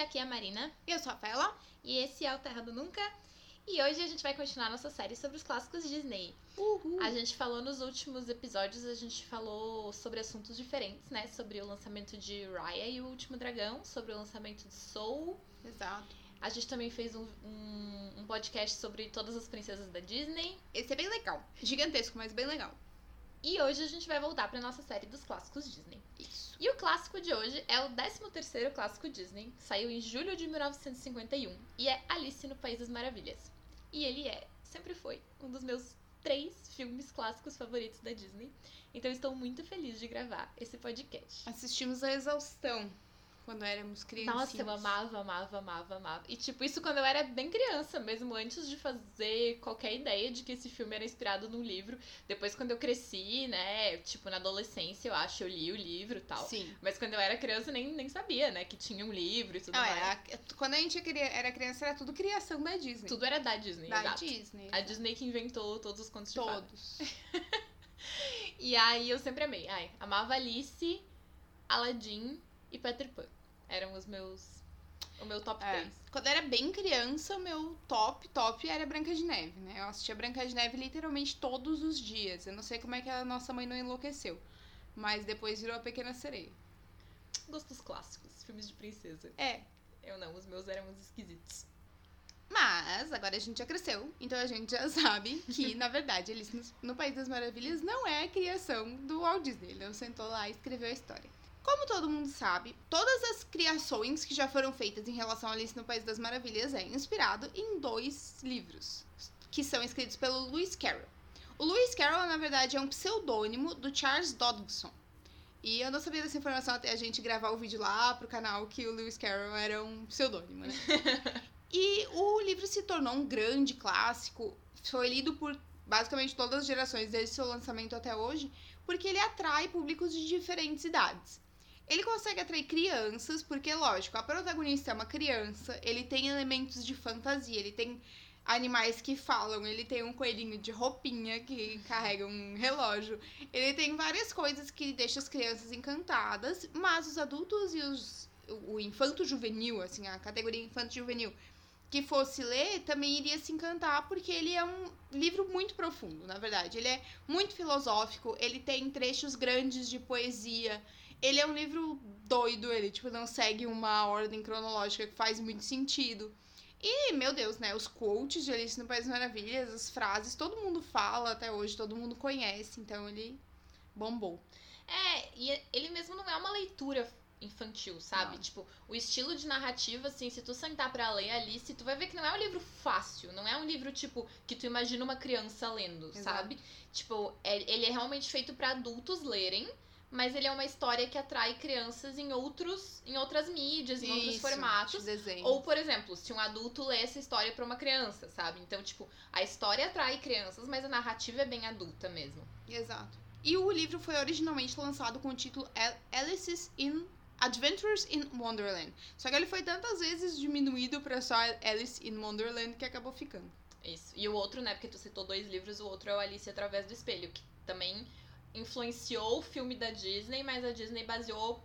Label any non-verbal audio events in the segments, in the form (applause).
Aqui é a Marina. Eu sou a Rafaela. E esse é o Terra do Nunca. E hoje a gente vai continuar nossa série sobre os clássicos Disney. Uhul. A gente falou nos últimos episódios, a gente falou sobre assuntos diferentes, né? Sobre o lançamento de Raya e o Último Dragão, sobre o lançamento de Soul. Exato. A gente também fez um, um, um podcast sobre todas as princesas da Disney. Esse é bem legal. Gigantesco, mas bem legal. E hoje a gente vai voltar para nossa série dos clássicos Disney. Isso. E o clássico de hoje é o 13º clássico Disney, saiu em julho de 1951 e é Alice no País das Maravilhas. E ele é, sempre foi, um dos meus três filmes clássicos favoritos da Disney. Então estou muito feliz de gravar esse podcast. Assistimos a exaustão quando éramos crianças. Nossa, eu amava, amava, amava, amava. E tipo, isso quando eu era bem criança, mesmo antes de fazer qualquer ideia de que esse filme era inspirado num livro. Depois, quando eu cresci, né, tipo, na adolescência, eu acho, eu li o livro e tal. Sim. Mas quando eu era criança, nem, nem sabia, né, que tinha um livro e tudo Não, mais. é, quando a gente era criança, era tudo criação da Disney. Tudo era da Disney, da exato. Disney. A Disney que inventou todos os contos de fadas. Todos. (laughs) E aí eu sempre amei. Ai, amava Alice, Aladdin e Peter Pan. Eram os meus. O meu top É. 3. Quando eu era bem criança, o meu top, top era Branca de Neve, né? Eu assistia Branca de Neve literalmente todos os dias. Eu não sei como é que a nossa mãe não enlouqueceu. Mas depois virou a Pequena Sereia. Gostos clássicos, filmes de princesa. É. Eu não, os meus eram uns esquisitos. Mas agora a gente já cresceu, então a gente já (laughs) sabe que, na verdade, no, no País das Maravilhas não é a criação do Walt Disney. Ele não sentou lá e escreveu a história. Como todo mundo sabe, todas as criações que já foram feitas em relação a Alice no País das Maravilhas é inspirado em dois livros, que são escritos pelo Lewis Carroll. O Lewis Carroll, na verdade, é um pseudônimo do Charles Dodgson. E eu não sabia dessa informação até a gente gravar o vídeo lá pro canal que o Lewis Carroll era um pseudônimo, né? (laughs) E o livro se tornou um grande clássico, foi lido por basicamente todas as gerações desde seu lançamento até hoje, porque ele atrai públicos de diferentes idades. Ele consegue atrair crianças, porque, lógico, a protagonista é uma criança, ele tem elementos de fantasia, ele tem animais que falam, ele tem um coelhinho de roupinha que carrega um relógio, ele tem várias coisas que deixam as crianças encantadas, mas os adultos e os, o infanto juvenil, assim, a categoria infanto juvenil, que fosse ler também iria se encantar, porque ele é um livro muito profundo, na verdade. Ele é muito filosófico, ele tem trechos grandes de poesia. Ele é um livro doido, ele tipo não segue uma ordem cronológica que faz muito sentido. E, meu Deus, né, os quotes de Alice no País das Maravilhas, as frases, todo mundo fala até hoje, todo mundo conhece, então ele bombou. É, e ele mesmo não é uma leitura infantil, sabe? Não. Tipo, o estilo de narrativa, assim, se tu sentar pra ler Alice, tu vai ver que não é um livro fácil. Não é um livro, tipo, que tu imagina uma criança lendo, Exato. sabe? Tipo, é- ele é realmente feito pra adultos lerem. Mas ele é uma história que atrai crianças em outros, em outras mídias, em outros Isso, formatos. desenho. Ou, por exemplo, se um adulto lê essa história pra uma criança, sabe? Então, tipo, a história atrai crianças, mas a narrativa é bem adulta mesmo. Exato. E o livro foi originalmente lançado com o título Al- Alice's in Adventures in Wonderland. Só que ele foi tantas vezes diminuído pra só Alice in Wonderland que acabou ficando. Isso. E o outro, né, porque tu citou dois livros, o outro é o Alice através do espelho, que também influenciou o filme da Disney, mas a Disney baseou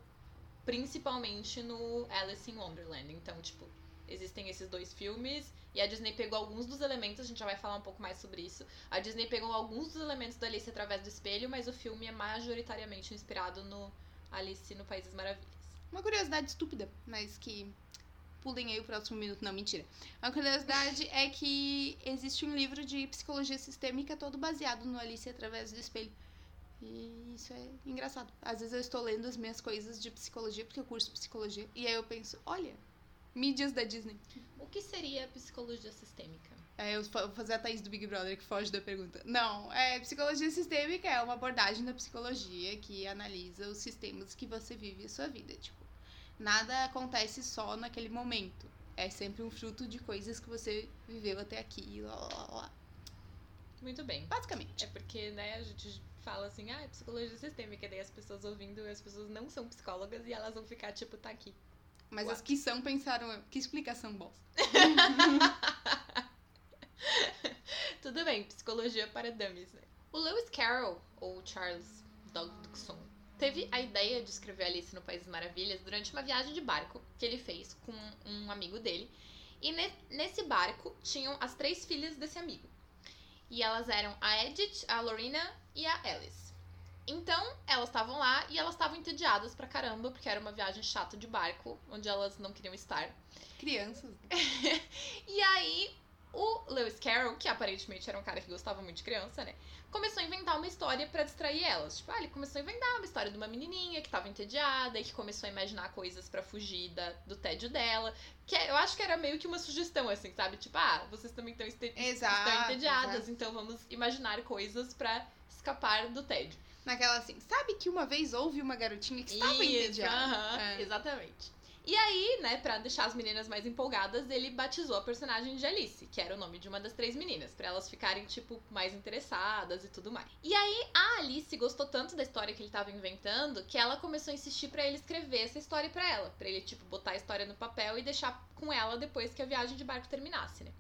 principalmente no Alice in Wonderland. Então, tipo, existem esses dois filmes e a Disney pegou alguns dos elementos, a gente já vai falar um pouco mais sobre isso. A Disney pegou alguns dos elementos da Alice através do espelho, mas o filme é majoritariamente inspirado no Alice no País das Maravilhas. Uma curiosidade estúpida, mas que pulem aí o próximo minuto. Não, mentira. A curiosidade é que existe um livro de psicologia sistêmica todo baseado no Alice através do espelho. E isso é engraçado. Às vezes eu estou lendo as minhas coisas de psicologia, porque eu curso psicologia, e aí eu penso, olha, mídias da Disney. O que seria psicologia sistêmica? É, eu vou fazer a Thaís do Big Brother que foge da pergunta. Não, é, psicologia sistêmica é uma abordagem da psicologia que analisa os sistemas que você vive a sua vida. Tipo, nada acontece só naquele momento. É sempre um fruto de coisas que você viveu até aqui, lá, lá, lá. Muito bem. Basicamente. É porque, né, a gente fala assim, ah, é psicologia sistêmica, daí as pessoas ouvindo, as pessoas não são psicólogas e elas vão ficar, tipo, tá aqui. Mas What? as que são pensaram, que explicação bosta. (laughs) Tudo bem, psicologia para dummies, né? O Lewis Carroll, ou Charles Dodgson, teve a ideia de escrever Alice no País das Maravilhas durante uma viagem de barco que ele fez com um amigo dele. E ne nesse barco tinham as três filhas desse amigo. E elas eram a Edith, a Lorena e a Alice. Então, elas estavam lá e elas estavam entediadas pra caramba, porque era uma viagem chata de barco, onde elas não queriam estar. Crianças. (laughs) e aí, o Lewis Carroll, que aparentemente era um cara que gostava muito de criança, né? Começou a inventar uma história para distrair elas. Tipo, ah, ele começou a inventar uma história de uma menininha que tava entediada e que começou a imaginar coisas para fugir da, do tédio dela. Que é, eu acho que era meio que uma sugestão, assim, sabe? Tipo, ah, vocês também estão, estão entediadas, exato. então vamos imaginar coisas para escapar do tédio. Naquela assim, sabe que uma vez houve uma garotinha que estava Isso, entediada? Uh -huh, é. Exatamente. E aí, né, pra deixar as meninas mais empolgadas, ele batizou a personagem de Alice, que era o nome de uma das três meninas, para elas ficarem, tipo, mais interessadas e tudo mais. E aí, a Alice gostou tanto da história que ele tava inventando que ela começou a insistir para ele escrever essa história para ela, para ele, tipo, botar a história no papel e deixar com ela depois que a viagem de barco terminasse, né?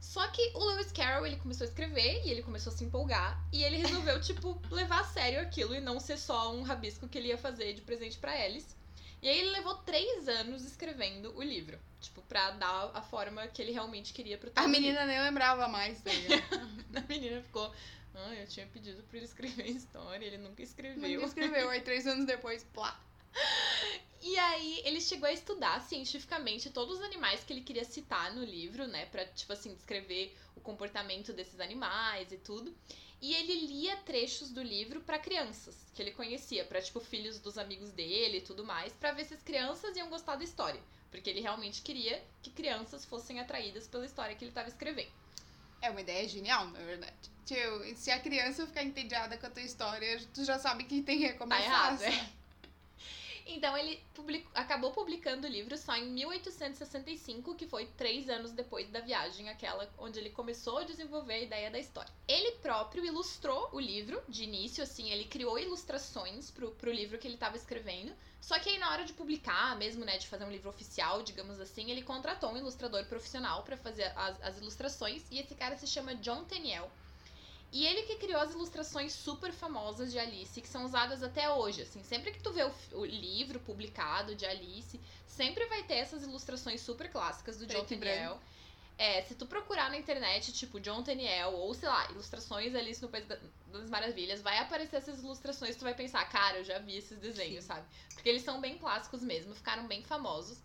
Só que o Lewis Carroll, ele começou a escrever e ele começou a se empolgar. E ele resolveu, tipo, levar a sério aquilo e não ser só um rabisco que ele ia fazer de presente para Alice. E aí ele levou três anos escrevendo o livro. Tipo, pra dar a forma que ele realmente queria pro A menina nem lembrava mais dele. (laughs) a menina ficou. Ah, eu tinha pedido pra ele escrever (laughs) história, ele nunca escreveu. Nunca escreveu, aí três anos depois, plá. E aí ele chegou a estudar cientificamente todos os animais que ele queria citar no livro, né? Pra, tipo assim, descrever o comportamento desses animais e tudo. E ele lia trechos do livro para crianças que ele conhecia, para tipo filhos dos amigos dele e tudo mais, para ver se as crianças iam gostar da história, porque ele realmente queria que crianças fossem atraídas pela história que ele estava escrevendo. É uma ideia genial, na verdade. Tio, se a criança ficar entediada com a tua história, tu já sabe que tem que recomeçar. Tá errado, é. Então ele acabou publicando o livro só em 1865, que foi três anos depois da viagem, aquela onde ele começou a desenvolver a ideia da história. Ele próprio ilustrou o livro de início, assim, ele criou ilustrações pro, pro livro que ele estava escrevendo. Só que aí na hora de publicar, mesmo, né, de fazer um livro oficial, digamos assim, ele contratou um ilustrador profissional para fazer as, as ilustrações. E esse cara se chama John Tenniel. E ele que criou as ilustrações super famosas de Alice, que são usadas até hoje, assim, sempre que tu vê o, o livro publicado de Alice, sempre vai ter essas ilustrações super clássicas do John Tenniel. É, se tu procurar na internet, tipo, John Tenniel, ou sei lá, ilustrações Alice no País das Maravilhas, vai aparecer essas ilustrações, tu vai pensar, cara, eu já vi esses desenhos, Sim. sabe? Porque eles são bem clássicos mesmo, ficaram bem famosos.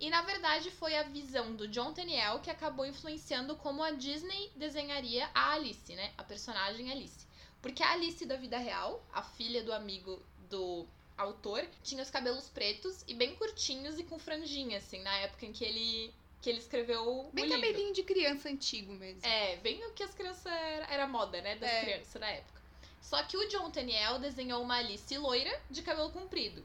E na verdade foi a visão do John Tenniel que acabou influenciando como a Disney desenharia a Alice, né? A personagem Alice. Porque a Alice da vida real, a filha do amigo do autor, tinha os cabelos pretos e bem curtinhos e com franjinha, assim, na época em que ele que ele escreveu bem o livro. cabelinho de criança antigo mesmo. É, bem o que as crianças era, era moda, né, das é. crianças na época. Só que o John Tenniel desenhou uma Alice loira de cabelo comprido.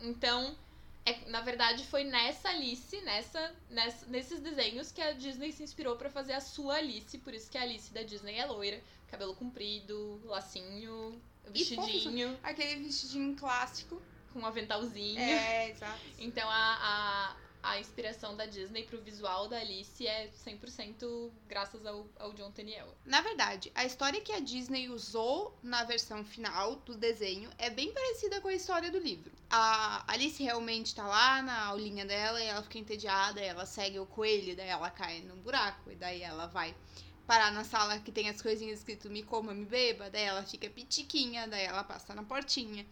Então, é, na verdade, foi nessa Alice, nessa, nessa, nesses desenhos que a Disney se inspirou para fazer a sua Alice. Por isso que a Alice da Disney é loira, cabelo comprido, lacinho, vestidinho. aquele vestidinho clássico. Com um aventalzinho. É, exato. (laughs) Então a, a inspiração da Disney pro visual da Alice é 100% graças ao, ao John Tenniel. Na verdade, a história que a Disney usou na versão final do desenho é bem parecida com a história do livro. A Alice realmente tá lá na aulinha dela e ela fica entediada, ela segue o coelho, daí ela cai num buraco e daí ela vai parar na sala que tem as coisinhas escrito me coma, me beba, daí ela fica pitiquinha, daí ela passa na portinha.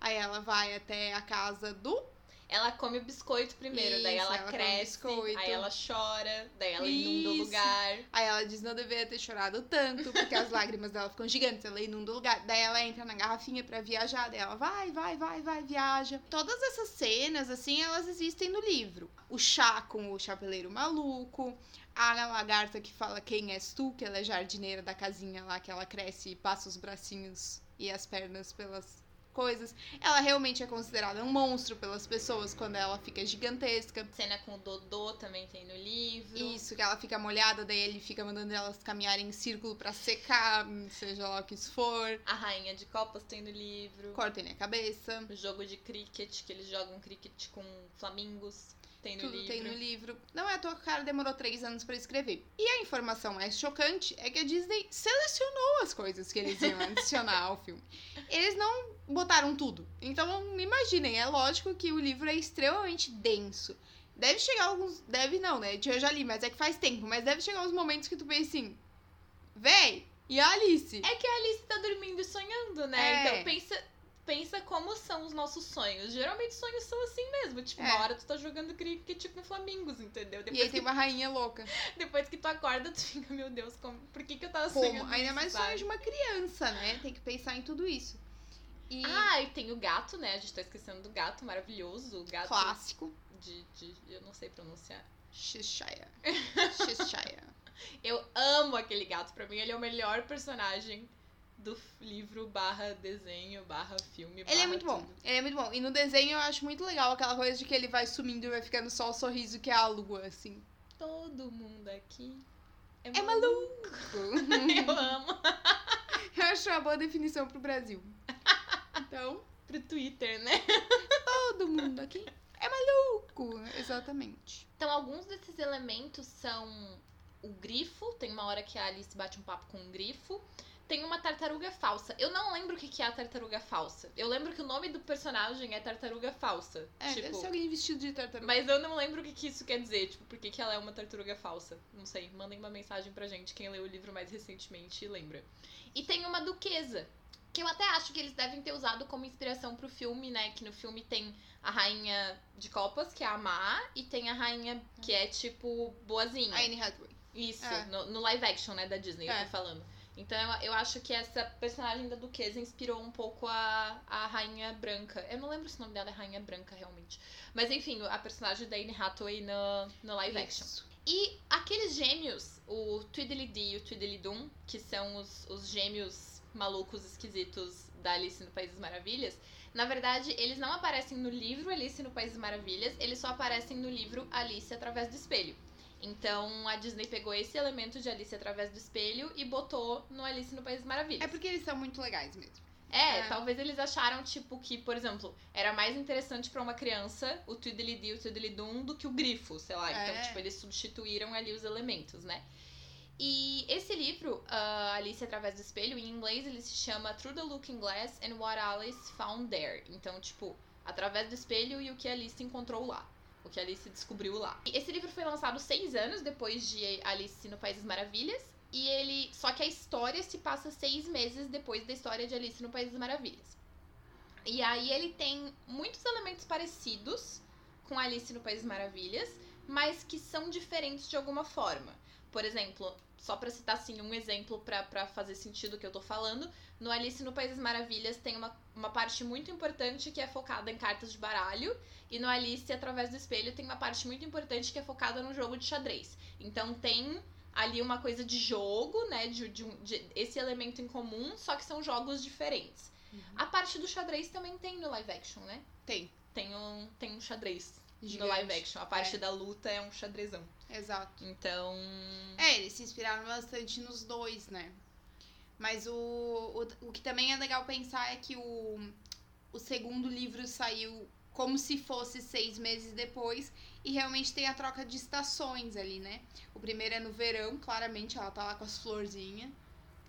Aí ela vai até a casa do ela come o biscoito primeiro, Isso, daí ela, ela cresce, aí ela chora, daí ela Isso. inunda o lugar. Aí ela diz não deveria ter chorado tanto, porque as (laughs) lágrimas dela ficam gigantes, ela inunda o lugar. Daí ela entra na garrafinha para viajar, daí ela vai, vai, vai, vai, viaja. Todas essas cenas, assim, elas existem no livro. O chá com o chapeleiro maluco, a lagarta que fala quem és tu, que ela é jardineira da casinha lá, que ela cresce e passa os bracinhos e as pernas pelas coisas. Ela realmente é considerada um monstro pelas pessoas quando ela fica gigantesca. Cena com o Dodô também tem no livro. Isso, que ela fica molhada, daí ele fica mandando elas caminharem em círculo para secar, seja lá o que isso for. A Rainha de Copas tem no livro. Cortem a cabeça. O jogo de cricket, que eles jogam cricket com flamingos. Tem no tudo livro. tem no livro. Não é à toa que o cara demorou três anos pra escrever. E a informação mais chocante é que a Disney selecionou as coisas que eles iam adicionar ao filme. Eles não botaram tudo. Então, imaginem, é lógico que o livro é extremamente denso. Deve chegar alguns. Deve não, né? Eu já li, mas é que faz tempo. Mas deve chegar uns momentos que tu pensa assim. Véi, e a Alice? É que a Alice tá dormindo e sonhando, né? É. Então pensa, pensa como são os nossos sonhos. Geralmente sonhos são assim mesmo. Tipo, É. uma hora tu tá jogando cricket com Flamingos, entendeu? E Depois, aí tem que, uma rainha louca. (laughs) depois que tu acorda, tu fica, meu Deus, como, por que, que eu tava Como? sonhando? Ainda isso, mais sabe? sonho de uma criança, né? Tem que pensar em tudo isso. E Ah, e tem o gato, né? A gente tá esquecendo do gato maravilhoso. O gato clássico. de, de. Eu não sei pronunciar. Cheshire. Cheshire. (laughs) Eu amo aquele gato. Pra mim, ele é o melhor personagem do livro barra desenho, barra filme. Ele é barra muito bom. tudo. Ele é muito bom. E no desenho eu acho muito legal aquela coisa de que ele vai sumindo e vai ficando só o sorriso que é a lua, assim. Todo mundo aqui é, É maluco. maluco. (laughs) Eu amo. (laughs) eu acho uma boa definição pro Brasil. (laughs) Então, Pro Twitter, né? todo mundo aqui é maluco. Exatamente. Então, alguns desses elementos são o grifo. Tem uma hora que a Alice bate um papo com um grifo. Tem uma tartaruga falsa. Eu não lembro o que que é a tartaruga falsa. Eu lembro que o nome do personagem é tartaruga falsa. É, deve tipo, ser alguém vestido de tartaruga. mas eu não lembro o que, que isso quer dizer. Tipo, por que, que ela é uma tartaruga falsa? Não sei. Mandem uma mensagem pra gente, quem leu o livro mais recentemente lembra. E tem uma duquesa. Que eu até acho que eles devem ter usado como inspiração pro filme, né? Que no filme tem a rainha de copas, que é a Má, e tem a rainha que é tipo boazinha. A Anne Hathaway. Isso, É. no, no live action, né, da Disney, eu É. tô falando. Então eu, eu acho que essa personagem da Duquesa inspirou um pouco a, a Rainha Branca. Eu não lembro se o nome dela é Rainha Branca, realmente. Mas enfim, a personagem da Anne Hathaway no, no live action. Isso. E aqueles gêmeos, o Tweedledee e o Tweedledum, que são os, os gêmeos malucos, esquisitos da Alice no País das Maravilhas, na verdade, eles não aparecem no livro Alice no País das Maravilhas, eles só aparecem no livro Alice através do espelho. Então a Disney pegou esse elemento de Alice através do espelho e botou no Alice no País das Maravilhas. É porque eles são muito legais mesmo. É, É. talvez eles acharam, tipo, que, por exemplo, era mais interessante pra uma criança o Tweedledee e o Tweedledum do que o grifo, sei lá. Então, É. tipo, eles substituíram ali os elementos, né? E esse livro, ah, Alice Através do Espelho, em inglês ele se chama Through the Looking Glass and What Alice Found There. Então, tipo, através do espelho e o que Alice encontrou lá. O que Alice descobriu lá. E esse livro foi lançado seis anos depois de Alice no País das Maravilhas. E ele. Só que a história se passa seis meses depois da história de Alice no País das Maravilhas. E aí ele tem muitos elementos parecidos com Alice no País das Maravilhas, mas que são diferentes de alguma forma. Por exemplo, só pra citar assim um exemplo pra fazer sentido o que eu tô falando, no Alice no País das Maravilhas tem uma, uma parte muito importante que é focada em cartas de baralho, e no Alice através do espelho tem uma parte muito importante que é focada no jogo de xadrez. Então tem ali uma coisa de jogo, né, de, de, de esse elemento em comum, só que são jogos diferentes. A parte do xadrez também tem no live action, né? Tem. Tem um, tem um xadrez no Gigante. live action. A parte É. da luta é um xadrezão. Exato. Então. É, eles se inspiraram bastante nos dois, né? Mas o, o, o que também é legal pensar é que o, o segundo livro saiu como se fosse seis meses depois e realmente tem a troca de estações ali, né? O primeiro é no verão, claramente ela tá lá com as florzinhas,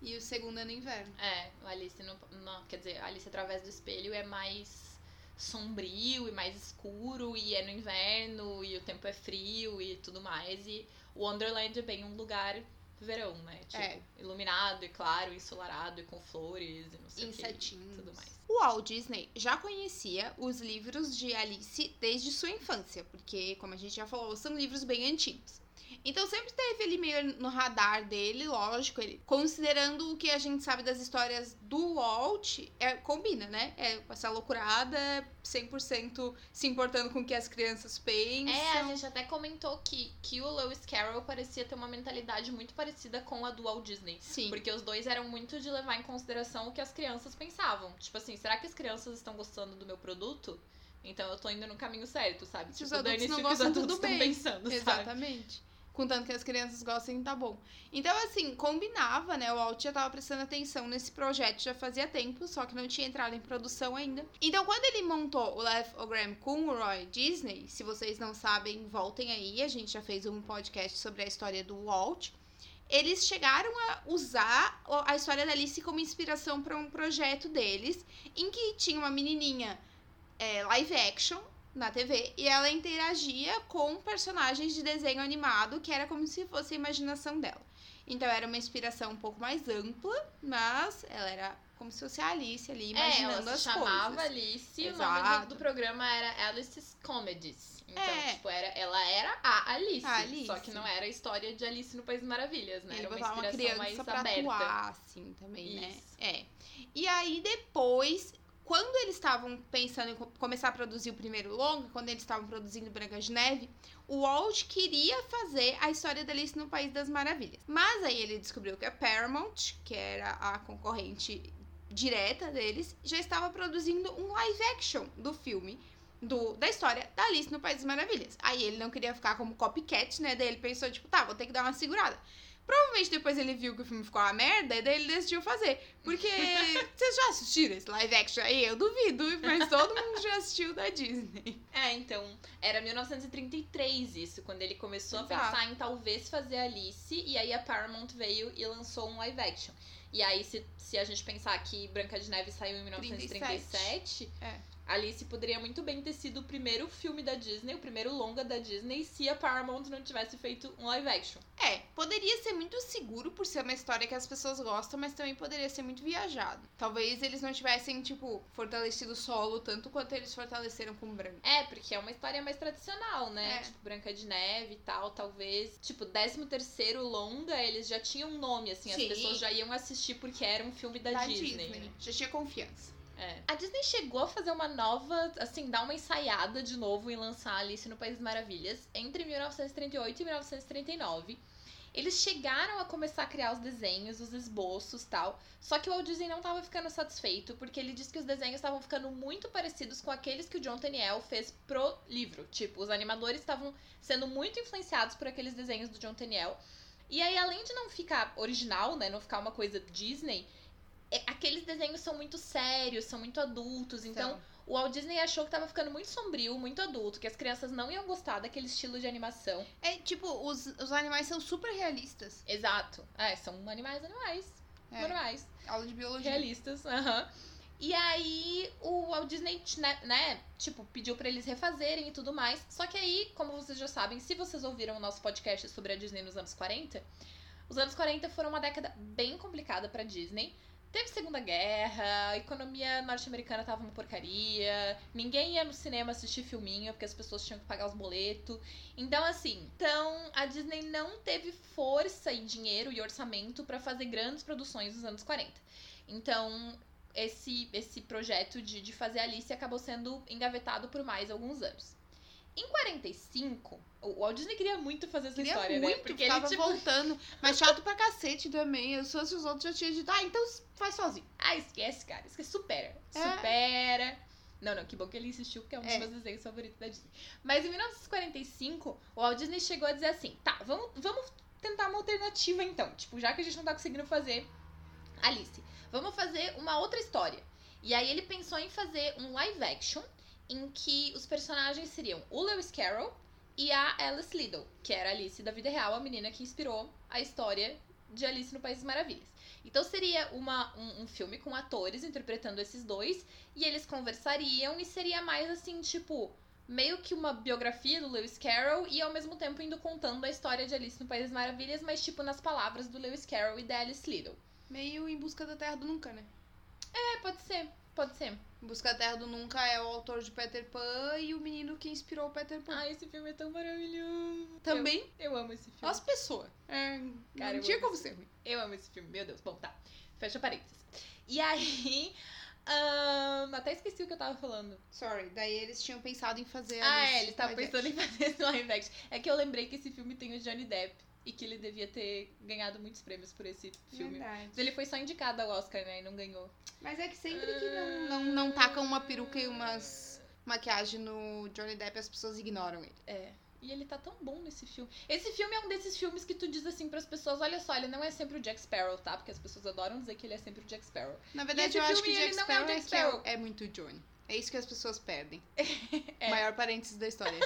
e o segundo é no inverno. É, Alice no, no- Quer dizer, Alice através do espelho é mais sombrio e mais escuro, e é no inverno, e o tempo é frio e tudo mais. E Wonderland é bem um lugar verão, né? Tipo, É. iluminado e claro, ensolarado e com flores e não sei o que. Insetinhos. Tudo mais. O Walt Disney já conhecia os livros de Alice desde sua infância, porque, como a gente já falou, são livros bem antigos. Então sempre teve ele meio no radar dele, lógico, ele considerando o que a gente sabe das histórias do Walt, é, combina, né? É essa loucurada, 100% se importando com o que as crianças pensam. É, a gente até comentou que, que o Lewis Carroll parecia ter uma mentalidade muito parecida com a do Walt Disney. Sim. Porque os dois eram muito de levar em consideração o que as crianças pensavam. Tipo assim, será que as crianças estão gostando do meu produto? Então eu tô indo no caminho certo, sabe? Se os tipo, adultos dane-se não os gostam, adultos tudo bem. pensando, sabe? Exatamente. Contanto que as crianças gostem, tá bom. Então, assim, combinava, né? O Walt já tava prestando atenção nesse projeto já fazia tempo, só que não tinha entrado em produção ainda. Então, quando ele montou o Lefogram com o Roy Disney, se vocês não sabem, voltem aí, a gente já fez um podcast sobre a história do Walt. Eles chegaram a usar a história da Alice como inspiração para um projeto deles, em que tinha uma menininha é, live action na TV e ela interagia com personagens de desenho animado que era como se fosse a imaginação dela. Então era uma inspiração um pouco mais ampla, mas ela era como se fosse a Alice ali imaginando é, ela as se chamava coisas. Alice e o Exato. nome do, do programa era Alice's Comedies. Então, É. tipo, era, ela era a Alice, A Alice. Só que não era a história de Alice no País das Maravilhas, né? Ele era uma botava uma inspiração mais criança pra aberta. atuar, assim, também, né? Isso. É. E aí, depois, quando eles estavam pensando em co- começar a produzir o primeiro longa, quando eles estavam produzindo Branca de Neve, o Walt queria fazer a história da Alice no País das Maravilhas. Mas aí ele descobriu que a Paramount, que era a concorrente direta deles, já estava produzindo um live action do filme. Do, da história da Alice no País das Maravilhas. Aí ele não queria ficar como copycat, né? Daí ele pensou, tipo, tá, vou ter que dar uma segurada. Provavelmente depois ele viu que o filme ficou uma merda e daí ele decidiu fazer. Porque (laughs) vocês já assistiram esse live action aí? Eu duvido, mas todo mundo já assistiu da Disney. É, então, era 1933 isso, quando ele começou Exato. a pensar em talvez fazer Alice, e aí a Paramount veio e lançou um live action. E aí, se, se a gente pensar que Branca de Neve saiu em 1937, É. Alice poderia muito bem ter sido o primeiro filme da Disney, o primeiro longa da Disney, se a Paramount não tivesse feito um live action. É, poderia ser muito seguro por ser uma história que as pessoas gostam, mas também poderia ser muito viajado. Talvez eles não tivessem, tipo, fortalecido o solo tanto quanto eles fortaleceram com o branco. É, porque é uma história mais tradicional, né? É. Tipo, Branca de Neve e tal, talvez. Tipo, 13 terceiro longa, eles já tinham um nome, assim. Sim. As pessoas já iam assistir porque era um filme da, Disney. né? Já tinha confiança. É. A Disney chegou a fazer uma nova, assim, dar uma ensaiada de novo em lançar Alice no País das Maravilhas entre 1938 e 1939. Eles chegaram a começar a criar os desenhos, os esboços tal. Só que o Walt Disney não tava ficando satisfeito, porque ele disse que os desenhos estavam ficando muito parecidos com aqueles que o John Tenniel fez pro livro. Tipo, os animadores estavam sendo muito influenciados por aqueles desenhos do John Tenniel. E aí, além de não ficar original, né, não ficar uma coisa Disney, aqueles desenhos são muito sérios, são muito adultos. Então, o Walt Disney achou que tava ficando muito sombrio, muito adulto, que as crianças não iam gostar daquele estilo de animação. É, tipo, os, os animais são super realistas. Exato. É, são animais animais. É. Normais. Aula de biologia. Realistas. Aham. E aí, o Walt Disney, né, né, tipo, pediu pra eles refazerem e tudo mais. Só que aí, como vocês já sabem, se vocês ouviram o nosso podcast sobre a Disney nos anos 40, os anos 40 foram uma década bem complicada pra Disney. Teve Segunda Guerra, a economia norte-americana tava uma porcaria, ninguém ia no cinema assistir filminho porque as pessoas tinham que pagar os boletos. Então, assim, então a Disney não teve força e dinheiro e orçamento pra fazer grandes produções nos anos 40. Então, esse, esse projeto de, de fazer Alice acabou sendo engavetado por mais alguns anos. Em 45, o Walt Disney queria muito fazer essa Queria história, muito, né? Porque ele, ficava tipo, voltando. (laughs) Mas chato pra cacete também. Eu, se fosse os outros, já tinha dito, ah, então faz sozinho. Ah, esquece, cara. Esquece, supera. É. Supera. Não, não, que bom que ele insistiu, porque é um dos É. meus desenhos favoritos da Disney. Mas em 1945, o Walt Disney chegou a dizer assim: tá, vamos, vamos tentar uma alternativa então. Tipo, já que a gente não tá conseguindo fazer Alice, vamos fazer uma outra história. E aí ele pensou em fazer um live action em que os personagens seriam o Lewis Carroll e a Alice Liddell, que era a Alice da vida real, a menina que inspirou a história de Alice no País das Maravilhas. Então seria uma, um, um filme com atores interpretando esses dois e eles conversariam e seria mais assim, tipo, meio que uma biografia do Lewis Carroll e ao mesmo tempo indo contando a história de Alice no País das Maravilhas, mas tipo nas palavras do Lewis Carroll e da Alice Liddell. Meio em busca da Terra do Nunca, né? É, pode ser, pode ser. Busca da Terra do Nunca é o autor de Peter Pan e o menino que inspirou o Peter Pan. Ai, esse filme é tão maravilhoso. Também Eu, eu amo esse filme. as pessoas. É, Cara, não tinha como ser ruim. Eu amo esse filme, meu Deus. Bom, tá. Fecha parênteses. E aí. (laughs) ahn, até esqueci o que eu tava falando. Sorry, daí eles tinham pensado em fazer Ah, é, ele tava live pensando action. em (laughs) fazer esse live action. É que eu lembrei que esse filme tem o Johnny Depp e que ele devia ter ganhado muitos prêmios por esse filme. Verdade. Mas ele foi só indicado ao Oscar, né? E não ganhou. Mas é que sempre que não, não, não tacam uma peruca e umas maquiagem no Johnny Depp, as pessoas ignoram ele. É. E ele tá tão bom nesse filme. Esse filme é um desses filmes que tu diz assim pras pessoas: olha só, ele não é sempre o Jack Sparrow, tá? Porque as pessoas adoram dizer que ele é sempre o Jack Sparrow. Na verdade, eu acho filme, que o ele Jack não é Sparrow é, Jack que é- Sparrow. é muito o Johnny. É isso que as pessoas perdem. (laughs) É. Maior parênteses da história.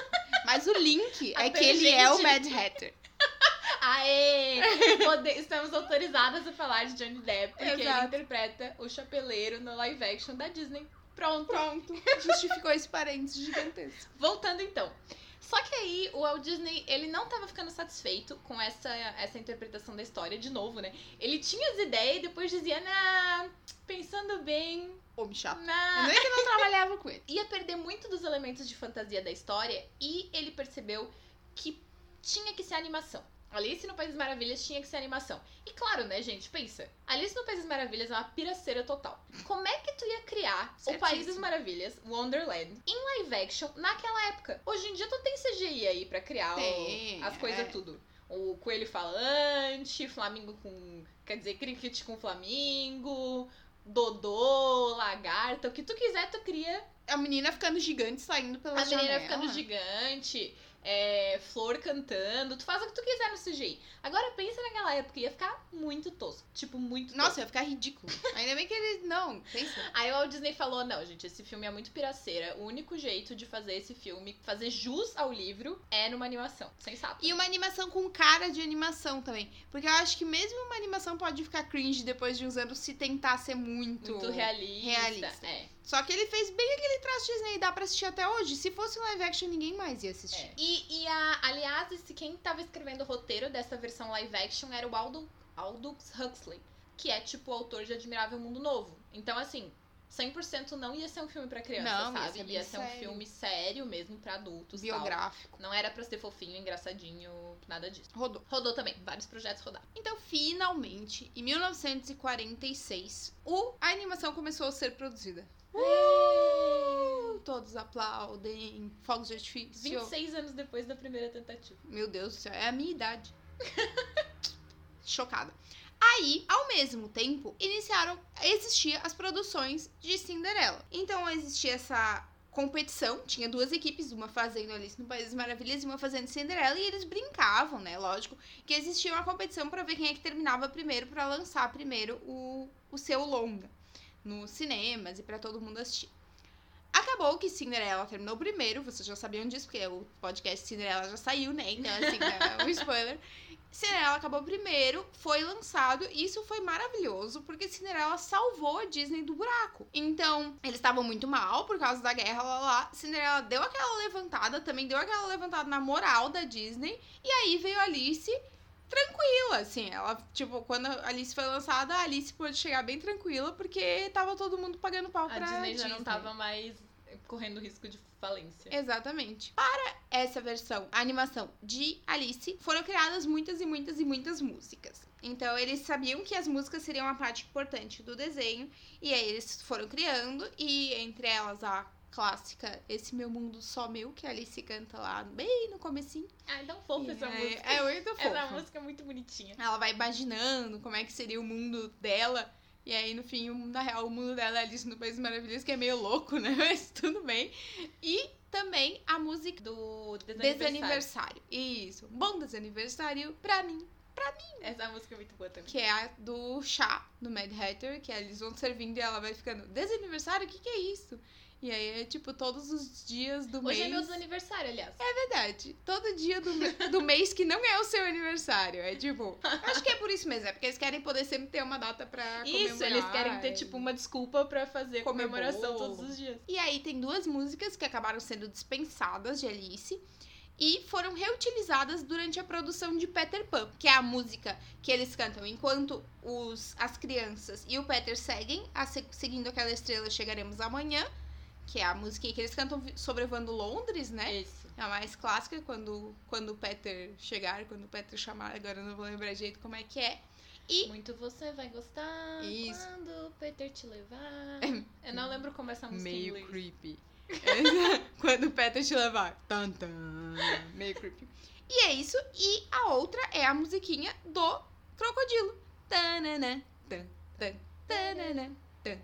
Mas o link (laughs) é que ele é o. Mad Hatter. (laughs) Aê! Pode- Estamos autorizadas a falar de Johnny Depp, porque ele Exato. interpreta o chapeleiro no live action da Disney. Pronto. Pronto. Justificou esse parênteses gigantesco. Voltando então. Só que aí o Walt Disney, ele não tava ficando satisfeito com essa, essa interpretação da história, de novo, né? Ele tinha as ideias e depois dizia, nah, pensando bem, Homem chato. Não é que não trabalhava com ele. Ia perder muito dos elementos de fantasia da história e ele percebeu que tinha que ser animação. Alice no País das Maravilhas tinha que ser animação. E claro, né, gente? Pensa. Alice no País das Maravilhas é uma piraceira total. Como é que tu ia criar o País das Certíssimo. Maravilhas, Wonderland, em live action naquela época? Hoje em dia tu tem CGI aí pra criar o- Tem, as coisas é. tudo. O coelho falante, flamingo com. Quer dizer, cricket com flamingo, dodô, lagarta, o que tu quiser, tu cria A menina ficando gigante saindo pela a menina janela. ficando gigante, é, flor cantando, tu faz o que tu quiser no CGI. Agora pensa naquela época, ia ficar muito tosco. Tipo, muito Nossa, tosco. ia ficar ridículo. Ainda bem que ele. Não, pensa. Aí o Walt Disney falou: não, gente, esse filme é muito piraceira. O único jeito de fazer esse filme, fazer jus ao livro, é numa animação. Sem sapo. E uma animação com cara de animação também. Porque eu acho que mesmo uma animação pode ficar cringe depois de uns anos se tentar ser muito. Muito realista. realista. É. Só que ele fez bem aquele traço Disney e dá pra assistir até hoje. Se fosse live action, ninguém mais ia assistir. É. E, e a, aliás, esse, quem tava escrevendo o roteiro dessa versão live action era o Aldo, Aldous Huxley, que é tipo o autor de Admirável Mundo Novo. Então, assim, 100% não ia ser um filme pra criança, Não, ia sabe? ser bem Ia ser um sério. filme sério mesmo pra adultos. tal. Biográfico. Não era pra ser fofinho, engraçadinho, nada disso. Rodou. Rodou também, vários projetos rodaram. Então, finalmente, em 1946, o, a animação começou a ser produzida. Uh, todos aplaudem, fogos de artifício. 26 anos depois da primeira tentativa. Meu Deus do céu, é a minha idade. (laughs) Chocada. Aí, ao mesmo tempo, iniciaram, existia as produções de Cinderela. Então existia essa competição, tinha duas equipes, uma fazendo Alice no País das Maravilhas e uma fazendo Cinderela, e eles brincavam, né? Lógico, que existia uma competição pra ver quem é que terminava primeiro pra lançar primeiro o, o seu longa nos cinemas e pra todo mundo assistir. Acabou que Cinderela terminou primeiro, vocês já sabiam disso, porque o podcast Cinderela já saiu, né? Então, assim, é (laughs) um spoiler. Cinderela acabou primeiro, foi lançado, e isso foi maravilhoso, porque Cinderela salvou a Disney do buraco. Então, eles estavam muito mal por causa da guerra lá, lá. Cinderela deu aquela levantada, também deu aquela levantada na moral da Disney, e aí veio Alice tranquila, assim. Ela, tipo, quando a Alice foi lançada, a Alice pôde chegar bem tranquila, porque tava todo mundo pagando pau A pra Disney já não tava mais correndo risco de falência. Exatamente. Para essa versão, a animação de Alice, foram criadas muitas e muitas e muitas músicas. Então eles sabiam que as músicas seriam uma parte importante do desenho e aí eles foram criando e entre elas a clássica Esse Meu Mundo Só Meu, que a Alice canta lá bem no comecinho. Ai, tão fofa essa é, música. é muito fofa. Essa música é muito bonitinha. Ela vai imaginando como é que seria o mundo dela. E aí, no fim, na real, o mundo dela é Alice no País das Maravilhas, que é meio louco, né? (laughs) Mas tudo bem. E também a música Do desaniversário. Desaniversário. Isso. Bom desaniversário pra mim. Essa música é muito boa também. Que é a do chá, do Mad Hatter, que eles vão servindo e ela vai ficando. Desaniversário? O que, que é isso? E aí é tipo todos os dias do Hoje mês. é meu desaniversário, aliás. É verdade. Todo dia do, me- do mês que não é o seu aniversário. É tipo. Acho que é por isso mesmo. É porque eles querem poder sempre ter uma data pra Isso, comemorar. eles querem ter, tipo, uma desculpa pra fazer comemoração todos os dias. E aí tem duas músicas que acabaram sendo dispensadas de Alice e foram reutilizadas durante a produção de Peter Pan, que é a música que eles cantam enquanto os, as crianças e o Peter seguem a se- seguindo aquela estrela chegaremos amanhã, que é a música que eles cantam sobrevoando Londres, né? Isso. É a mais clássica quando quando o Peter chegar, quando o Peter chamar, agora eu não vou lembrar direito como é que é. E Muito você vai gostar Isso. quando o Peter te levar. Eu não lembro como é essa música em meio inglês. creepy. (laughs) Quando o Peter te levar. Tan, tan. Meio creepy. E é isso. E a outra é a musiquinha do Crocodilo. Tanana, tan, tan, tanana, tan,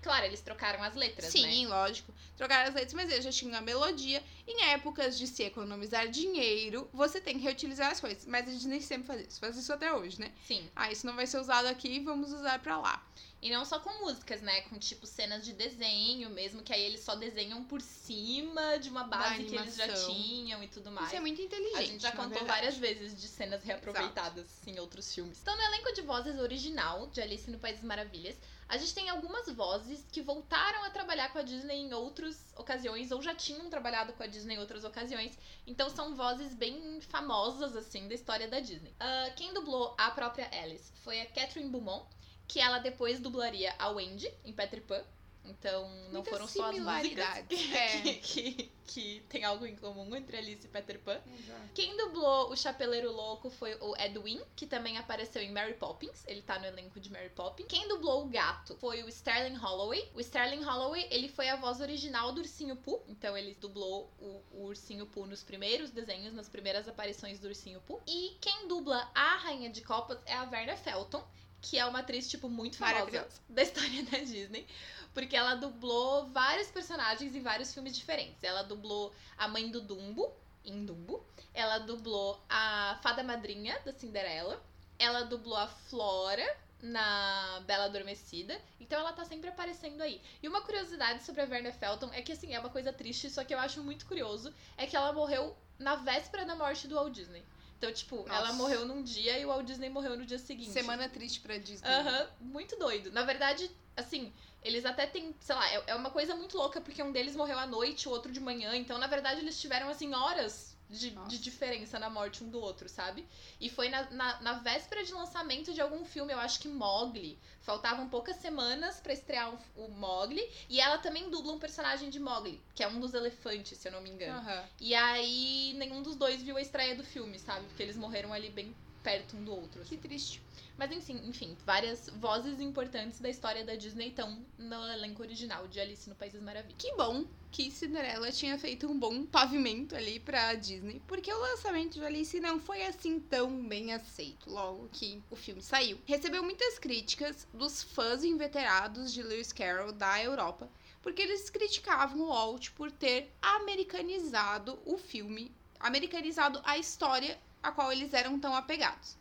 Claro, eles trocaram as letras, né? Sim, lógico. Trocaram as letras, mas eles já tinham a melodia. Em épocas de se economizar dinheiro, você tem que reutilizar as coisas. Mas a Disney sempre faz isso. Faz isso até hoje, né? Sim. Ah, isso não vai ser usado aqui, vamos usar pra lá. E não só com músicas, né? Com tipo cenas de desenho mesmo, que aí eles só desenham por cima de uma base que eles já tinham e tudo mais. Isso é muito inteligente. A gente já contou várias vezes de cenas reaproveitadas em outros filmes. Então, no elenco de vozes original de Alice no País das Maravilhas, a gente tem algumas vozes que voltaram a trabalhar com a Disney em outras ocasiões, ou já tinham trabalhado com a Disney em outras ocasiões. Então, são vozes bem famosas, assim, da história da Disney. Ah, quem dublou a própria Alice foi a Catherine Beaumont, que ela depois dublaria a Wendy em Peter Pan. Então, não Muitas foram só as músicas similaridades. É. (laughs) que, que, que tem algo em comum entre Alice e Peter Pan. Exato. Quem dublou o Chapeleiro Louco foi o Edwin, que também apareceu em Mary Poppins. Ele tá no elenco de Mary Poppins. Quem dublou o gato foi o Sterling Holloway. O Sterling Holloway, ele foi a voz original do Ursinho Pooh. Então ele dublou o, o Ursinho Pooh nos primeiros desenhos, nas primeiras aparições do Ursinho Pooh. E quem dubla a Rainha de Copas é a Verna Felton. Que é uma atriz, tipo, muito famosa (laughs) da história da Disney. Porque ela dublou vários personagens em vários filmes diferentes. Ela dublou a mãe do Dumbo, em Dumbo. Ela dublou a fada madrinha da Cinderela. Ela dublou a Flora na Bela Adormecida. Então ela tá sempre aparecendo aí. E uma curiosidade sobre a Verna Felton é que, assim, é uma coisa triste, só que eu acho muito curioso, é que ela morreu na véspera da morte do Walt Disney. Então, tipo, Nossa. ela morreu num dia e o Walt Disney morreu no dia seguinte. Semana triste pra Disney. Aham, muito doido. Na verdade, assim, eles até têm, sei lá, é, é uma coisa muito louca, porque um deles morreu à noite, o outro de manhã. Então, na verdade, eles tiveram, assim, horas de, de diferença na morte um do outro, sabe? E foi na, na, na véspera de lançamento de algum filme, eu acho que Mogli. Faltavam poucas semanas pra estrear o, o Mogli. E ela também dubla um personagem de Mogli, que é um dos elefantes, se eu não me engano. Aham. E aí, nenhum dos dois viu a estreia do filme, sabe? Porque eles morreram ali bem perto um do outro. assim. Que triste. Mas enfim, enfim, várias vozes importantes da história da Disney estão no elenco original de Alice no País das Maravilhas. Que bom que Cinderela tinha feito um bom pavimento ali pra Disney, porque o lançamento de Alice não foi assim tão bem aceito logo que o filme saiu. Recebeu muitas críticas dos fãs inveterados de Lewis Carroll da Europa, porque eles criticavam o Walt por ter americanizado o filme, americanizado a história a qual eles eram tão apegados.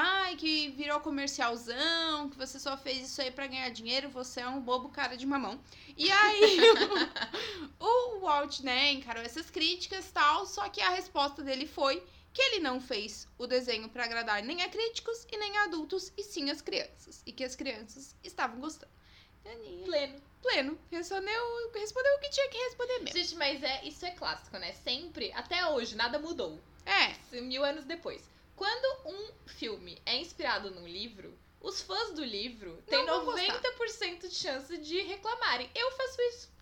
Ai, que virou comercialzão, que você só fez isso aí pra ganhar dinheiro, você é um bobo cara de mamão. E aí, (laughs) o Walt, né, encarou essas críticas e tal, só que a resposta dele foi que ele não fez o desenho pra agradar nem a críticos e nem a adultos, e sim as crianças. E que as crianças estavam gostando. Pleno. Pleno, respondeu, respondeu o que tinha que responder mesmo. Gente, mas é, isso é clássico, né? Sempre, até hoje, nada mudou. É, Mil anos depois. Quando um filme é inspirado num livro, os fãs do livro têm Não vão gostar. 90% de chance de reclamarem. Eu faço isso.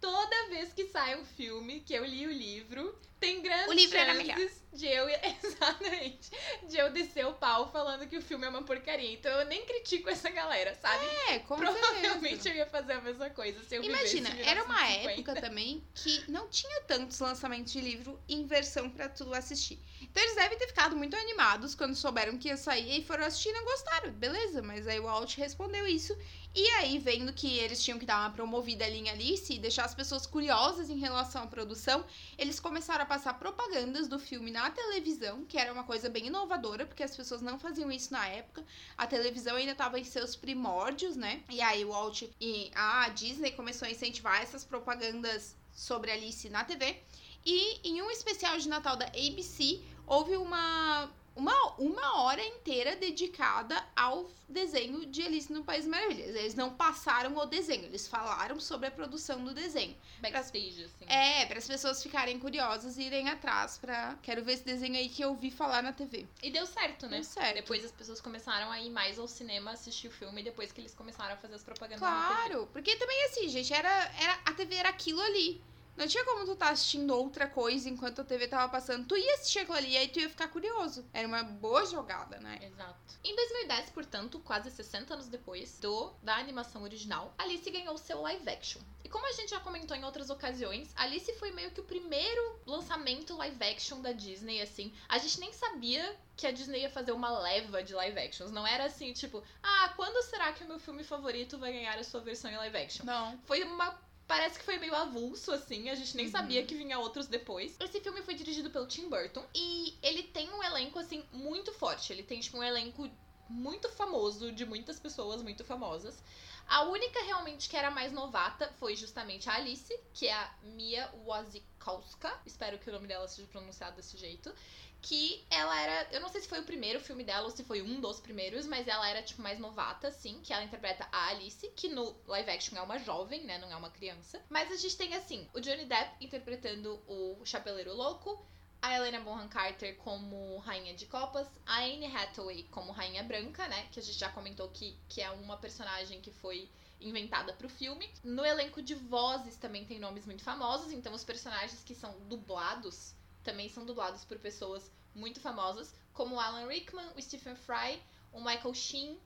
Toda vez que sai um filme que eu li o livro, tem grandes O livro chances de eu (laughs) exatamente de eu descer o pau falando que o filme é uma porcaria. Então eu nem critico essa galera, sabe? é, com Provavelmente certeza. eu ia fazer a mesma coisa se eu Imagina, era uma 1950. época também que não tinha tantos lançamentos de livro em versão pra tu assistir. Então eles devem ter ficado muito animados quando souberam que ia sair e foram assistir e não gostaram. Beleza, mas aí o Walt respondeu isso. E aí, vendo que eles tinham que dar uma promovida ali em Alice e deixar as pessoas curiosas em relação à produção, eles começaram a passar propagandas do filme na televisão, que era uma coisa bem inovadora, porque as pessoas não faziam isso na época. A televisão ainda estava em seus primórdios, né? E aí o Walt e a Disney começou a incentivar essas propagandas sobre Alice na TV. E em um especial de Natal da ABC, houve uma, uma, uma hora inteira dedicada ao desenho de Alice no País Maravilhas. Eles não passaram o desenho, eles falaram sobre a produção do desenho. backstage, assim. É, para as pessoas ficarem curiosas e irem atrás pra. Quero ver esse desenho aí que eu vi falar na TV. E deu certo, né? Deu certo. Depois as pessoas começaram a ir mais ao cinema assistir o filme depois que eles começaram a fazer as propagandas. Claro, porque também assim, gente, era, era a TV era aquilo ali. Não tinha como tu tá assistindo outra coisa enquanto a TV tava passando. Tu ia assistir aquilo ali e aí tu ia ficar curioso. Era uma boa jogada, né? Exato. Em 2010, portanto, quase 60 anos depois do da animação original, Alice ganhou seu live action. E como a gente já comentou em outras ocasiões, Alice foi meio que o primeiro lançamento live action da Disney, assim. A gente nem sabia que a Disney ia fazer uma leva de live actions. Não era assim, tipo, ah, quando será que o meu filme favorito vai ganhar a sua versão em live action? Não. Foi uma. Parece que foi meio avulso, assim, a gente nem Uhum. sabia que vinha outros depois. Esse filme foi dirigido pelo Tim Burton e ele tem um elenco, assim, muito forte. Ele tem, tipo, um elenco muito famoso, de muitas pessoas muito famosas. A única realmente que era mais novata foi justamente a Alice, que é a Mia Wasikowska. Espero que o nome dela seja pronunciado desse jeito. Que ela era. Eu não sei se foi o primeiro filme dela ou se foi um dos primeiros, mas ela era, tipo, mais novata, assim. Que ela interpreta a Alice, que no live action é uma jovem, né? Não é uma criança. Mas a gente tem, assim, o Johnny Depp interpretando o Chapeleiro Louco. A Helena Bonham Carter como Rainha de Copas. A Anne Hathaway como Rainha Branca, né? Que a gente já comentou que, que é uma personagem que foi inventada pro filme. No elenco de vozes também tem nomes muito famosos, então os personagens que são dublados também são dublados por pessoas muito famosas, como o Alan Rickman, o Stephen Fry, o Michael Sheen,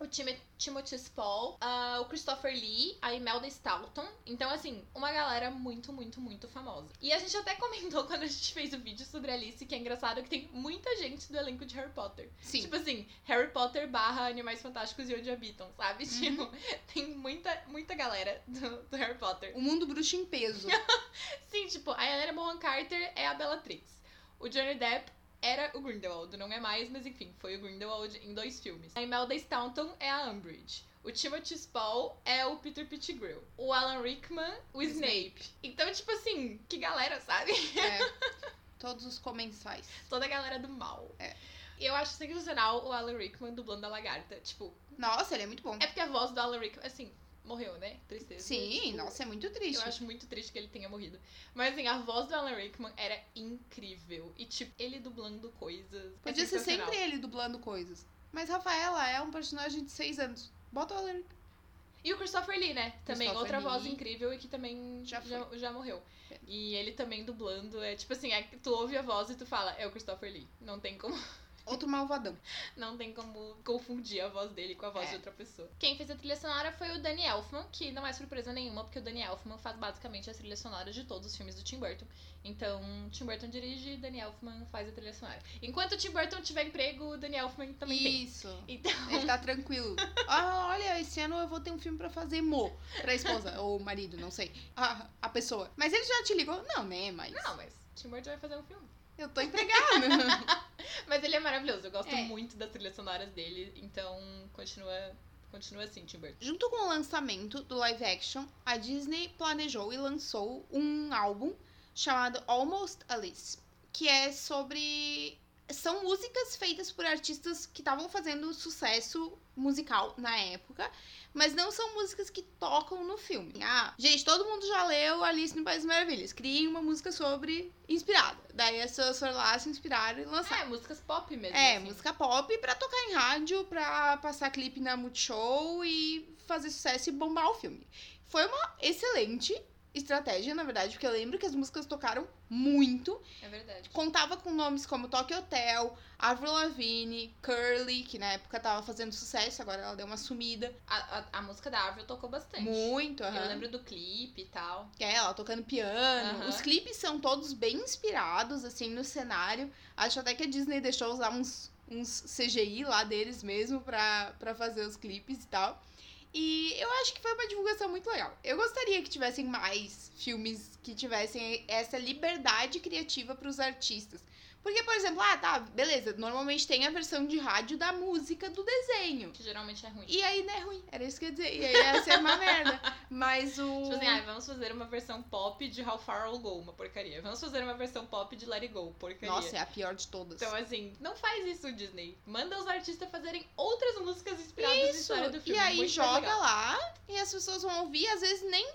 o Tim Timothy Spall, ah, o Christopher Lee, a Imelda Staunton. Então, assim, uma galera muito, muito, muito famosa. E a gente até comentou (laughs) quando a gente fez o vídeo sobre Alice, que é engraçado que tem muita gente do elenco de Harry Potter. Sim. Tipo assim, Harry Potter barra Animais Fantásticos e Onde Habitam, sabe? Uhum. Tipo, tem muita, muita galera do, do Harry Potter. O mundo bruxo em peso. (laughs) Sim, tipo, a Helena Bonham Carter é a Bellatrix. O Johnny Depp era o Grindelwald, não é mais, mas enfim, foi o Grindelwald em dois filmes. A Imelda Staunton é a Umbridge. O Timothy Spall é o Peter Pettigrew. O Alan Rickman, o Snape. Então, tipo assim, que galera, sabe? É. (laughs) Todos os comensais. Toda a galera do mal. É. E eu acho sensacional o Alan Rickman dublando a lagarta. Tipo, Nossa, ele é muito bom. é porque a voz do Alan Rickman, assim, morreu, né? Tristeza. Sim, Tipo, nossa, é muito triste. Eu acho muito triste que ele tenha morrido. Mas assim, a voz do Alan Rickman era incrível. E tipo, ele dublando coisas. é Podia ser sensacional. sempre ele dublando coisas. Mas Rafaela é um personagem de 6 anos. Bota o Alan E o Christopher Lee, né? Também outra voz Lee. incrível e que também Já já, já, morreu. É. E ele também dublando é tipo assim, é tu ouve a voz e tu fala, é o Christopher Lee. Não tem como, Outro malvadão. não tem como confundir a voz dele com a voz É. de outra pessoa. Quem fez a trilha sonora foi o Danny Elfman, que não é surpresa nenhuma, porque o Danny Elfman faz basicamente as trilhas sonoras de todos os filmes do Tim Burton. Então, Tim Burton dirige, Danny Elfman faz a trilha sonora. Enquanto o Tim Burton tiver emprego, o Danny Elfman também tem. Isso. Então, Ele tá tranquilo. (laughs) Ah, olha, esse ano eu vou ter um filme pra fazer mo. Pra esposa, ou marido, não sei. A, a pessoa. Mas ele já te ligou? Não, né? Mas. não, mas Tim Burton vai fazer um filme. Eu tô empregada. (laughs) Mas ele é maravilhoso, eu gosto É. muito das trilhas sonoras dele, então continua, continua assim, Tim Burton. Junto com o lançamento do live action, a Disney planejou e lançou um álbum chamado Almost Alice, que é sobre são músicas feitas por artistas que estavam fazendo sucesso musical na época, mas não são músicas que tocam no filme. Ah, gente, todo mundo já leu Alice no País das Maravilhas. Criem uma música sobre inspirada. Daí as pessoas foram lá, se inspiraram e lançaram. É, músicas pop mesmo. É, assim. música pop pra tocar em rádio, pra passar clipe na Multishow e fazer sucesso e bombar o filme. Foi uma excelente estratégia, na verdade, porque eu lembro que as músicas tocaram muito. É verdade. Contava com nomes como Tokyo Hotel, Avril Lavigne, Curly, que na época tava fazendo sucesso, agora ela deu uma sumida. A, a, a música da Avril tocou bastante. Muito, aham. Eu lembro do clipe e tal. É, ela tocando piano. Aham. Os clipes são todos bem inspirados, assim, no cenário. Acho até que a Disney deixou usar uns, uns CGI lá deles mesmo pra, pra fazer os clipes e tal. E eu acho que foi uma divulgação muito legal. Eu gostaria que tivessem mais filmes que tivessem essa liberdade criativa pros artistas. Porque, por exemplo, ah, tá, beleza, normalmente tem a versão de rádio da música do desenho. Que geralmente é ruim. E aí não é ruim, era isso que eu ia dizer. E aí ia ser uma merda. (laughs) Mas o. Tipo assim, ah, vamos fazer uma versão pop de How Far I'll Go, uma porcaria. Vamos fazer uma versão pop de Let It Go, porcaria. Nossa, é a pior de todas. Então, assim, não faz isso, Disney. Manda os artistas fazerem outras músicas inspiradas na Isso, história do e filme. aí Muito joga lá e as pessoas vão ouvir, às vezes nem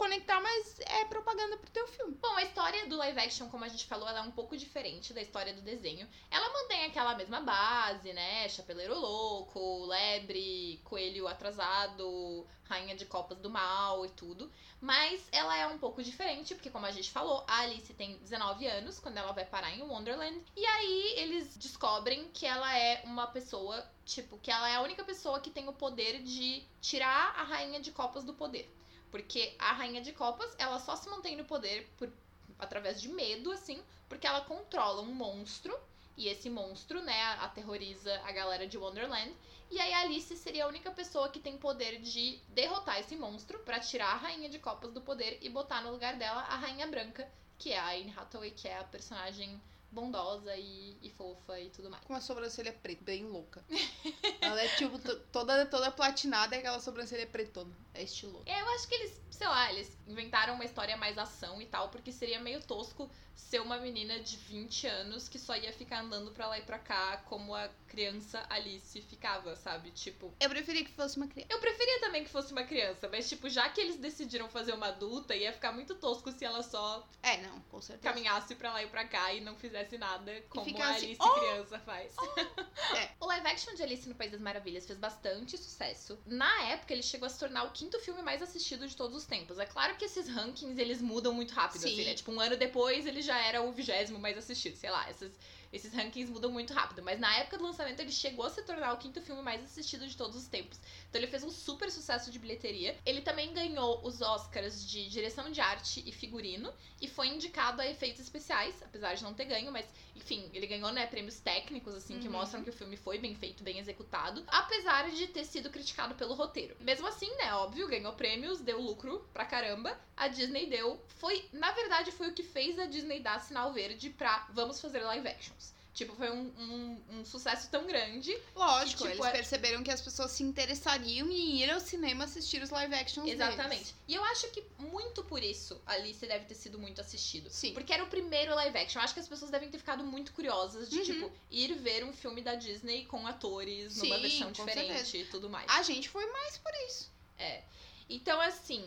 conectar, mas é propaganda pro teu filme. Bom, a história do live action, como a gente falou, ela é um pouco diferente da história do desenho. Ela mantém aquela mesma base, né? Chapeleiro louco, lebre, coelho atrasado, rainha de copas do mal e tudo. Mas ela é um pouco diferente, porque como a gente falou, a Alice tem 19 anos quando ela vai parar em Wonderland. E aí eles descobrem que ela é uma pessoa, tipo, que ela é a única pessoa que tem o poder de tirar a rainha de copas do poder. Porque a rainha de copas, ela só se mantém no poder por, através de medo, assim, porque ela controla um monstro. E esse monstro, né, aterroriza a galera de Wonderland. E aí a Alice seria a única pessoa que tem poder de derrotar esse monstro para tirar a rainha de copas do poder e botar no lugar dela a rainha branca, que é a Anne Hathaway, que é a personagem bondosa e, e fofa e tudo mais. Com uma sobrancelha preta, bem louca. (laughs) ela é tipo toda, toda platinada e aquela sobrancelha pretona. É estiloso. É, eu acho que eles, sei lá, eles inventaram uma história mais ação e tal, porque seria meio tosco ser uma menina de 20 anos que só ia ficar andando pra lá e pra cá como a criança Alice ficava, sabe? Tipo. Eu preferia que fosse uma criança. Eu preferia também que fosse uma criança, mas, tipo, já que eles decidiram fazer uma adulta, ia ficar muito tosco se ela só. É, não, com certeza. Caminhasse pra lá e pra cá e não fizesse nada como a Alice "Oh!" criança faz. Oh! (laughs) É. O live action de Alice no País das Maravilhas fez bastante sucesso. Na época, ele chegou a se tornar o quinto filme mais assistido de todos os tempos. É claro que esses rankings, eles mudam muito rápido, Sim. assim, né? Tipo, um ano depois, ele já era o vigésimo mais assistido, sei lá. Esses, esses rankings mudam muito rápido. Mas na época do lançamento, ele chegou a se tornar o quinto filme mais assistido de todos os tempos. Então ele fez um super sucesso de bilheteria. Ele também ganhou os Oscars de direção de arte e figurino. E foi indicado a efeitos especiais, apesar de não ter ganho, mas enfim, ele ganhou, né, prêmios técnicos, assim, que Uhum. mostram que o filme foi bem feito, bem executado, apesar de ter sido criticado pelo roteiro. Mesmo assim, né, óbvio, ganhou prêmios, deu lucro pra caramba. A Disney deu. Foi, na verdade, foi o que fez a Disney dar sinal verde pra vamos fazer live actions. Tipo, foi um, um, um sucesso tão grande. Lógico, Que, tipo, eles é- perceberam que as pessoas se interessariam em ir ao cinema assistir os live actions Exatamente. deles. E eu acho que muito por isso Alice deve ter sido muito assistido. Sim. Porque era o primeiro live action. Eu acho que as pessoas devem ter ficado muito curiosas de, Uhum. tipo, ir ver um filme da Disney com atores numa Sim, versão com diferente certeza. e tudo mais. A gente foi mais por isso. É. Então, assim,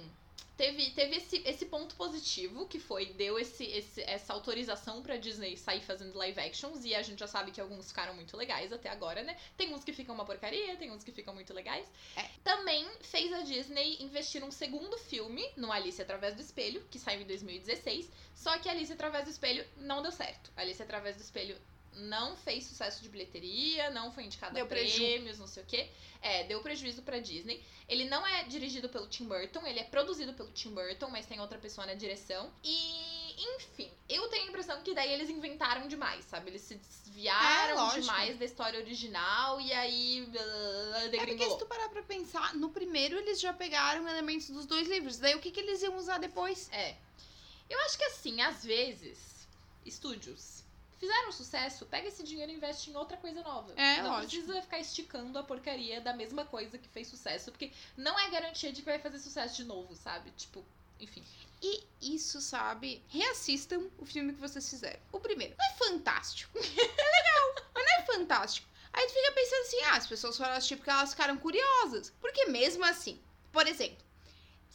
teve, teve esse, esse ponto positivo, que foi, deu esse, esse- essa autorização pra Disney sair fazendo live actions, e a gente já sabe que alguns ficaram muito legais até agora, né? Tem uns que ficam uma porcaria, tem uns que ficam muito legais. É. Também fez a Disney investir num segundo filme, no Alice Através do Espelho, que saiu em 2016, só que Alice Através do Espelho não deu certo. Alice Através do Espelho não fez sucesso de bilheteria, não foi indicado Deu a prêmios, não sei o quê. É, deu prejuízo pra Disney. Ele não é dirigido pelo Tim Burton, ele é produzido pelo Tim Burton, mas tem outra pessoa na direção. E, enfim, eu tenho a impressão que daí eles inventaram demais, sabe? Eles se É, desviaram lógico. demais da história original e aí. Uh, É porque se tu parar pra pensar, no primeiro eles já pegaram elementos dos dois livros. Daí o que, que eles iam usar depois? É. Eu acho que assim, às vezes, estúdios fizeram sucesso, pega esse dinheiro e investe em outra coisa nova. É, não lógico. precisa ficar esticando a porcaria da mesma coisa que fez sucesso, porque não é garantia de que vai fazer sucesso de novo, sabe? Tipo, enfim. E isso, sabe? Reassistam o filme que vocês fizeram. O primeiro. Não é fantástico. É legal, mas não é fantástico. Aí tu fica pensando assim, ah, as pessoas foram assistir porque elas ficaram curiosas. Porque mesmo assim, por exemplo,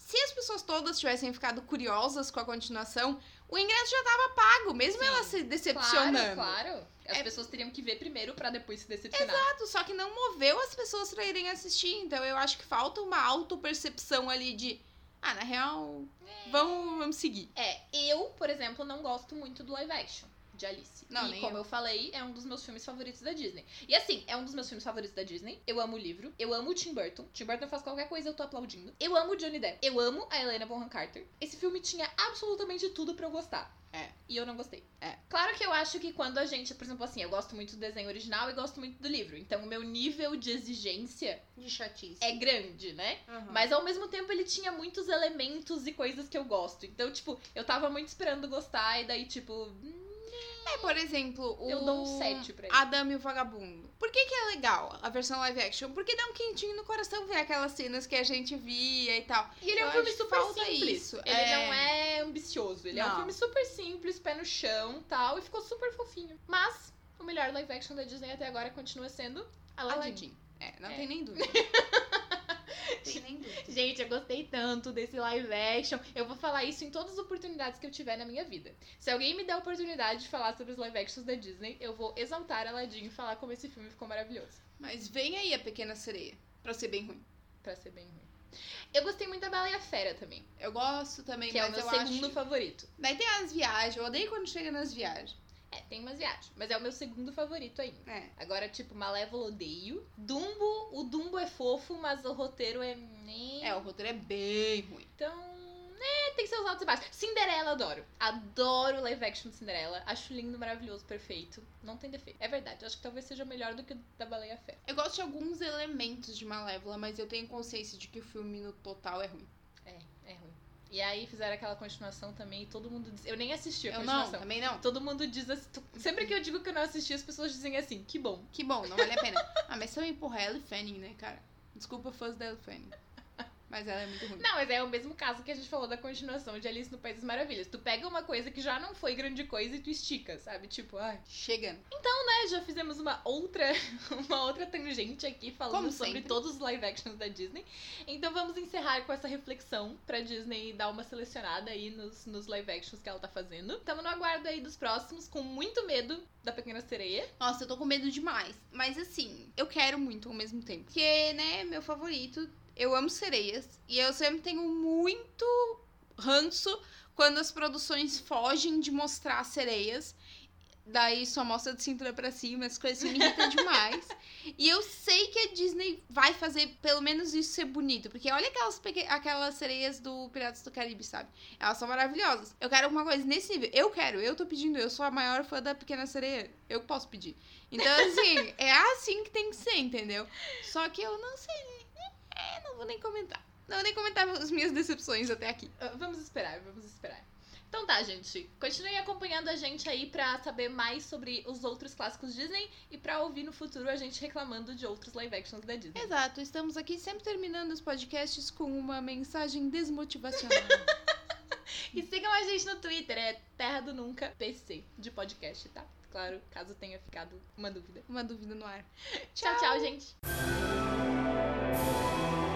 se as pessoas todas tivessem ficado curiosas com a continuação, o ingresso já tava pago, mesmo Sim. elas se decepcionando. Claro, claro. As É- pessoas teriam que ver primeiro pra depois se decepcionar. Exato, só que não moveu as pessoas pra irem assistir. Então eu acho que falta uma autopercepção ali de. Ah, na real, vamos, vamos seguir. É, eu, por exemplo, não gosto muito do live action de Alice. Não, e como eu. eu. falei, é um dos meus filmes favoritos da Disney. E assim, é um dos meus filmes favoritos da Disney. Eu amo o livro. Eu amo o Tim Burton. Tim Burton faz qualquer coisa, eu tô aplaudindo. Eu amo o Johnny Depp. Eu amo a Helena Bonham Carter. Esse filme tinha absolutamente tudo pra eu gostar. É. E eu não gostei. É. Claro que eu acho que quando a gente, por exemplo, assim, eu gosto muito do desenho original e gosto muito do livro. Então o meu nível de exigência De chatice. é grande, né? Aham. Mas ao mesmo tempo ele tinha muitos elementos e coisas que eu gosto. Então, tipo, eu tava muito esperando gostar e daí, tipo, hum, É, por exemplo, o. eu dou um 7 pra ele. Adame e o Vagabundo. Por que, que é legal a versão live action? Porque dá um quentinho no coração ver aquelas cenas que a gente via e tal. E ele é um Eu filme acho que super simples. isso. Ele É. não é ambicioso. Ele é um Não. filme super simples, pé no chão tal. E ficou super fofinho. Mas o melhor live action da Disney até agora continua sendo Aladdin. Aladdin. É, não É. tem nem dúvida. (laughs) (laughs) Gente, eu gostei tanto desse live action. Eu vou falar isso em todas as oportunidades que eu tiver na minha vida. Se alguém me der a oportunidade de falar sobre os live actions da Disney, eu vou exaltar Aladdin e falar como esse filme ficou maravilhoso. Mas vem aí a Pequena Sereia, pra ser bem ruim. Pra ser bem ruim. Eu gostei muito da Bela e a Fera também, Eu gosto também, que é o mas meu eu segundo acho... favorito. Daí tem as viagens, eu odeio quando chega nas viagens. É, tem umas viagens, mas é o meu segundo favorito ainda. É. Agora, tipo, Malévola odeio. Dumbo, o Dumbo é fofo, mas o roteiro é. né? É, o roteiro é bem ruim. Então, né, tem seus altos e baixos. Cinderela, adoro. Adoro live action de Cinderela. Acho lindo, maravilhoso, perfeito. Não tem defeito. É verdade, acho que talvez seja melhor do que o da Baleia Fera. Eu gosto de alguns elementos de Malévola, mas eu tenho consciência de que o filme no total é ruim. É, é. E aí fizeram aquela continuação também e todo mundo diz. Eu nem assisti a Eu não, continuação. também não. Todo mundo diz assim. Sempre que eu digo que eu não assisti, as pessoas dizem assim, que bom. Que bom, não vale a pena. ah, mas também, porra, Ellie Fanning, né, cara? Desculpa fãs da Ellie Fanning. Mas ela é muito ruim. Não, mas é o mesmo caso que a gente falou da continuação de Alice no País das Maravilhas. Tu pega uma coisa que já não foi grande coisa e tu estica, sabe? Tipo, ai. Chegando. né, já fizemos uma outra, (laughs) uma outra tangente aqui falando sobre todos os live actions da Disney. Então vamos encerrar com essa reflexão pra Disney dar uma selecionada aí nos, nos live actions que ela tá fazendo. Tamo no aguardo aí dos próximos, com muito medo da Pequena Sereia. Nossa, eu tô com medo demais. Mas assim, eu quero muito ao mesmo tempo. Porque, né, meu favorito, eu amo sereias. E eu sempre tenho muito ranço quando as produções fogem de mostrar sereias. Daí só mostra de cintura pra cima, as coisas me irritam (laughs) demais. E eu sei que a Disney vai fazer pelo menos isso ser bonito. Porque olha aquelas, aquelas sereias do Piratas do Caribe, sabe? Elas são maravilhosas. Eu quero alguma coisa nesse nível. Eu quero, eu tô pedindo. Eu sou a maior fã da Pequena Sereia. Eu posso pedir. Então, assim, (laughs) é assim que tem que ser, entendeu? Só que eu não sei. É, não vou nem comentar. Não vou nem comentar as minhas decepções até aqui. Ah, Vamos esperar, vamos esperar. Então tá, gente. Continuem acompanhando a gente aí pra saber mais sobre os outros clássicos Disney e pra ouvir no futuro a gente reclamando de outros live actions da Disney. Exato, estamos aqui sempre terminando os podcasts com uma mensagem desmotivacional. (laughs) E sigam a gente no Twitter, é Terra do Nunca PC de podcast, tá? Claro, caso tenha ficado uma dúvida. uma dúvida no ar. Tchau, tchau, gente. うん。